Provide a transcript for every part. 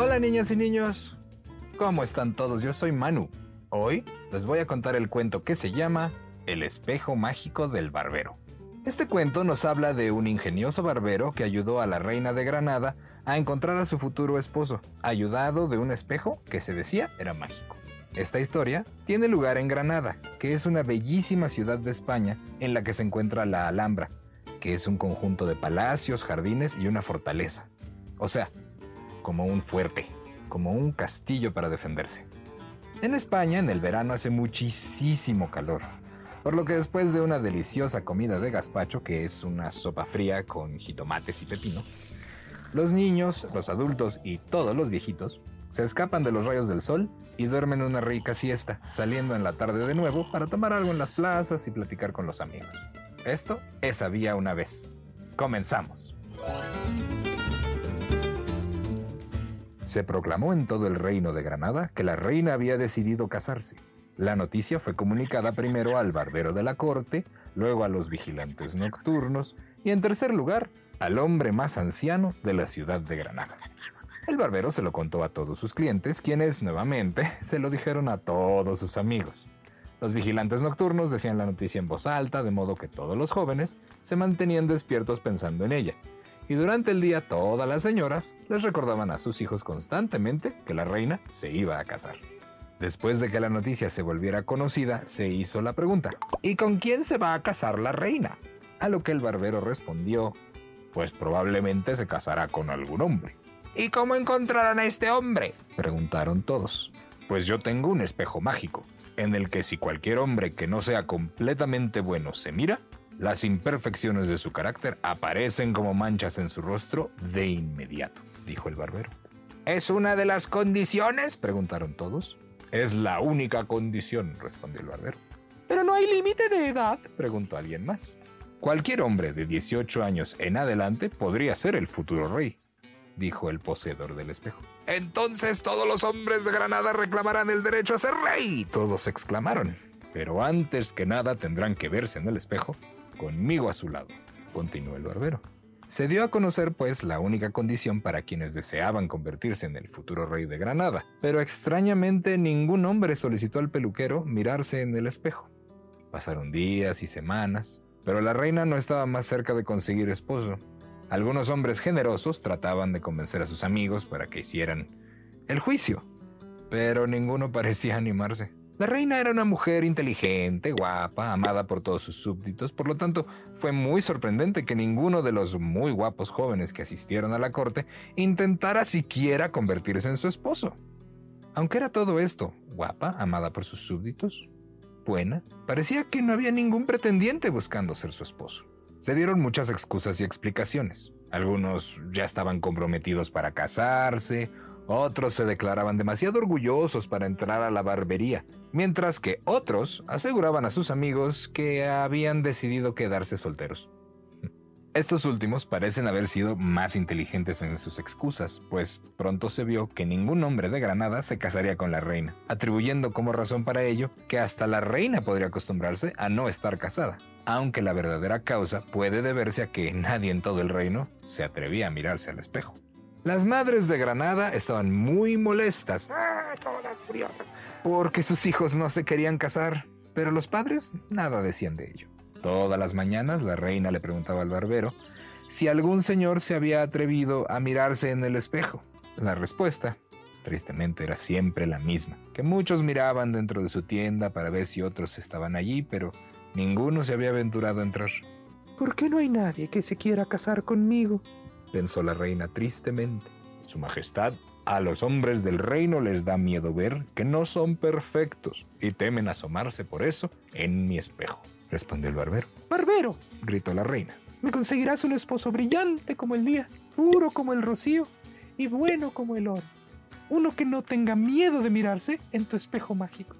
Hola niñas y niños, ¿cómo están todos? Yo soy Manu. Hoy les voy a contar el cuento que se llama El espejo mágico del barbero. Este cuento nos habla de un ingenioso barbero que ayudó a la reina de Granada a encontrar a su futuro esposo, ayudado de un espejo que se decía era mágico. Esta historia tiene lugar en Granada, que es una bellísima ciudad de España en la que se encuentra la Alhambra, que es un conjunto de palacios, jardines y una fortaleza. O sea, como un fuerte, como un castillo para defenderse. En España, en el verano hace muchísimo calor, por lo que después de una deliciosa comida de gazpacho, que es una sopa fría con jitomates y pepino, los niños, los adultos y todos los viejitos se escapan de los rayos del sol y duermen una rica siesta, saliendo en la tarde de nuevo para tomar algo en las plazas y platicar con los amigos. Esto es Había una vez. Comenzamos. Se proclamó en todo el reino de Granada que la reina había decidido casarse. La noticia fue comunicada primero al barbero de la corte, luego a los vigilantes nocturnos y en tercer lugar al hombre más anciano de la ciudad de Granada. El barbero se lo contó a todos sus clientes, quienes nuevamente se lo dijeron a todos sus amigos. Los vigilantes nocturnos decían la noticia en voz alta, de modo que todos los jóvenes se mantenían despiertos pensando en ella. Y durante el día todas las señoras les recordaban a sus hijos constantemente que la reina se iba a casar. Después de que la noticia se volviera conocida, se hizo la pregunta, ¿y con quién se va a casar la reina? A lo que el barbero respondió, pues probablemente se casará con algún hombre. ¿Y cómo encontrarán a este hombre? Preguntaron todos. Pues yo tengo un espejo mágico, en el que si cualquier hombre que no sea completamente bueno se mira, las imperfecciones de su carácter aparecen como manchas en su rostro de inmediato, dijo el barbero. ¿Es una de las condiciones? preguntaron todos. Es la única condición, respondió el barbero. ¿Pero no hay límite de edad? preguntó alguien más. Cualquier hombre de 18 años en adelante podría ser el futuro rey, dijo el poseedor del espejo. Entonces todos los hombres de Granada reclamarán el derecho a ser rey, todos exclamaron. Pero antes que nada tendrán que verse en el espejo conmigo a su lado, continuó el barbero. Se dio a conocer, pues, la única condición para quienes deseaban convertirse en el futuro rey de Granada, pero extrañamente ningún hombre solicitó al peluquero mirarse en el espejo. Pasaron días y semanas, pero la reina no estaba más cerca de conseguir esposo. Algunos hombres generosos trataban de convencer a sus amigos para que hicieran el juicio, pero ninguno parecía animarse. La reina era una mujer inteligente, guapa, amada por todos sus súbditos, por lo tanto fue muy sorprendente que ninguno de los muy guapos jóvenes que asistieron a la corte intentara siquiera convertirse en su esposo. Aunque era todo esto, guapa, amada por sus súbditos, buena, parecía que no había ningún pretendiente buscando ser su esposo. Se dieron muchas excusas y explicaciones. Algunos ya estaban comprometidos para casarse, otros se declaraban demasiado orgullosos para entrar a la barbería, mientras que otros aseguraban a sus amigos que habían decidido quedarse solteros. Estos últimos parecen haber sido más inteligentes en sus excusas, pues pronto se vio que ningún hombre de Granada se casaría con la reina, atribuyendo como razón para ello que hasta la reina podría acostumbrarse a no estar casada, aunque la verdadera causa puede deberse a que nadie en todo el reino se atrevía a mirarse al espejo. Las madres de Granada estaban muy molestas, ¡Ah, todas furiosas, porque sus hijos no se querían casar, pero los padres nada decían de ello. Todas las mañanas la reina le preguntaba al barbero si algún señor se había atrevido a mirarse en el espejo. La respuesta tristemente era siempre la misma, que muchos miraban dentro de su tienda para ver si otros estaban allí, pero ninguno se había aventurado a entrar. ¿Por qué no hay nadie que se quiera casar conmigo? Pensó la reina tristemente. Su Majestad, a los hombres del reino les da miedo ver que no son perfectos y temen asomarse por eso en mi espejo, respondió el barbero. ¡Barbero! gritó la reina. Me conseguirás un esposo brillante como el día, puro como el rocío y bueno como el oro. Uno que no tenga miedo de mirarse en tu espejo mágico.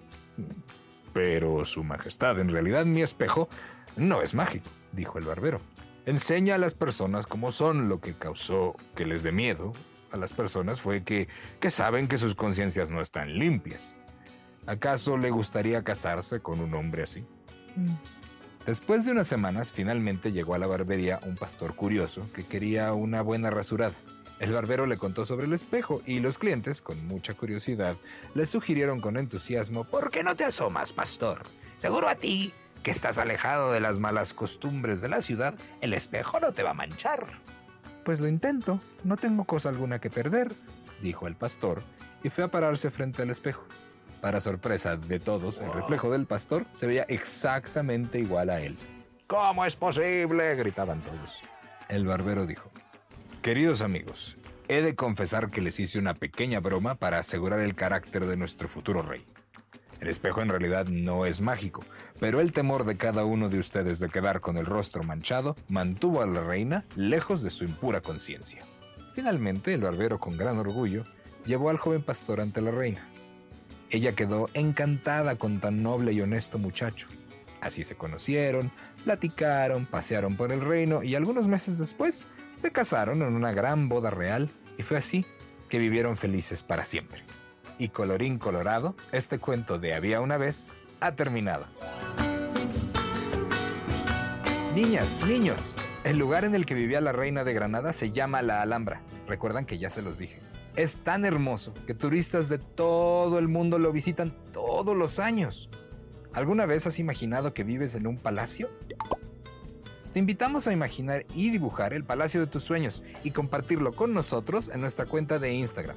Pero, Su Majestad, en realidad mi espejo no es mágico, dijo el barbero. Enseña a las personas cómo son. Lo que causó que les dé miedo a las personas fue que, que saben que sus conciencias no están limpias. ¿Acaso le gustaría casarse con un hombre así? Mm. Después de unas semanas, finalmente llegó a la barbería un pastor curioso que quería una buena rasurada. El barbero le contó sobre el espejo y los clientes, con mucha curiosidad, le sugirieron con entusiasmo, ¿por qué no te asomas, pastor? Seguro a ti, que estás alejado de las malas costumbres de la ciudad, el espejo no te va a manchar. Pues lo intento, no tengo cosa alguna que perder, dijo el pastor, y fue a pararse frente al espejo. Para sorpresa de todos, el reflejo del pastor se veía exactamente igual a él. ¿Cómo es posible? gritaban todos. El barbero dijo, Queridos amigos, he de confesar que les hice una pequeña broma para asegurar el carácter de nuestro futuro rey. El espejo en realidad no es mágico, pero el temor de cada uno de ustedes de quedar con el rostro manchado mantuvo a la reina lejos de su impura conciencia. Finalmente, el barbero con gran orgullo llevó al joven pastor ante la reina. Ella quedó encantada con tan noble y honesto muchacho. Así se conocieron, platicaron, pasearon por el reino y algunos meses después se casaron en una gran boda real y fue así que vivieron felices para siempre. Y colorín colorado, este cuento de Había una vez ha terminado. Niñas, niños, el lugar en el que vivía la reina de Granada se llama La Alhambra. Recuerdan que ya se los dije es tan hermoso que turistas de todo el mundo lo visitan todos los años. ¿Alguna vez has imaginado que vives en un palacio? Te invitamos a imaginar y dibujar el palacio de tus sueños y compartirlo con nosotros en nuestra cuenta de Instagram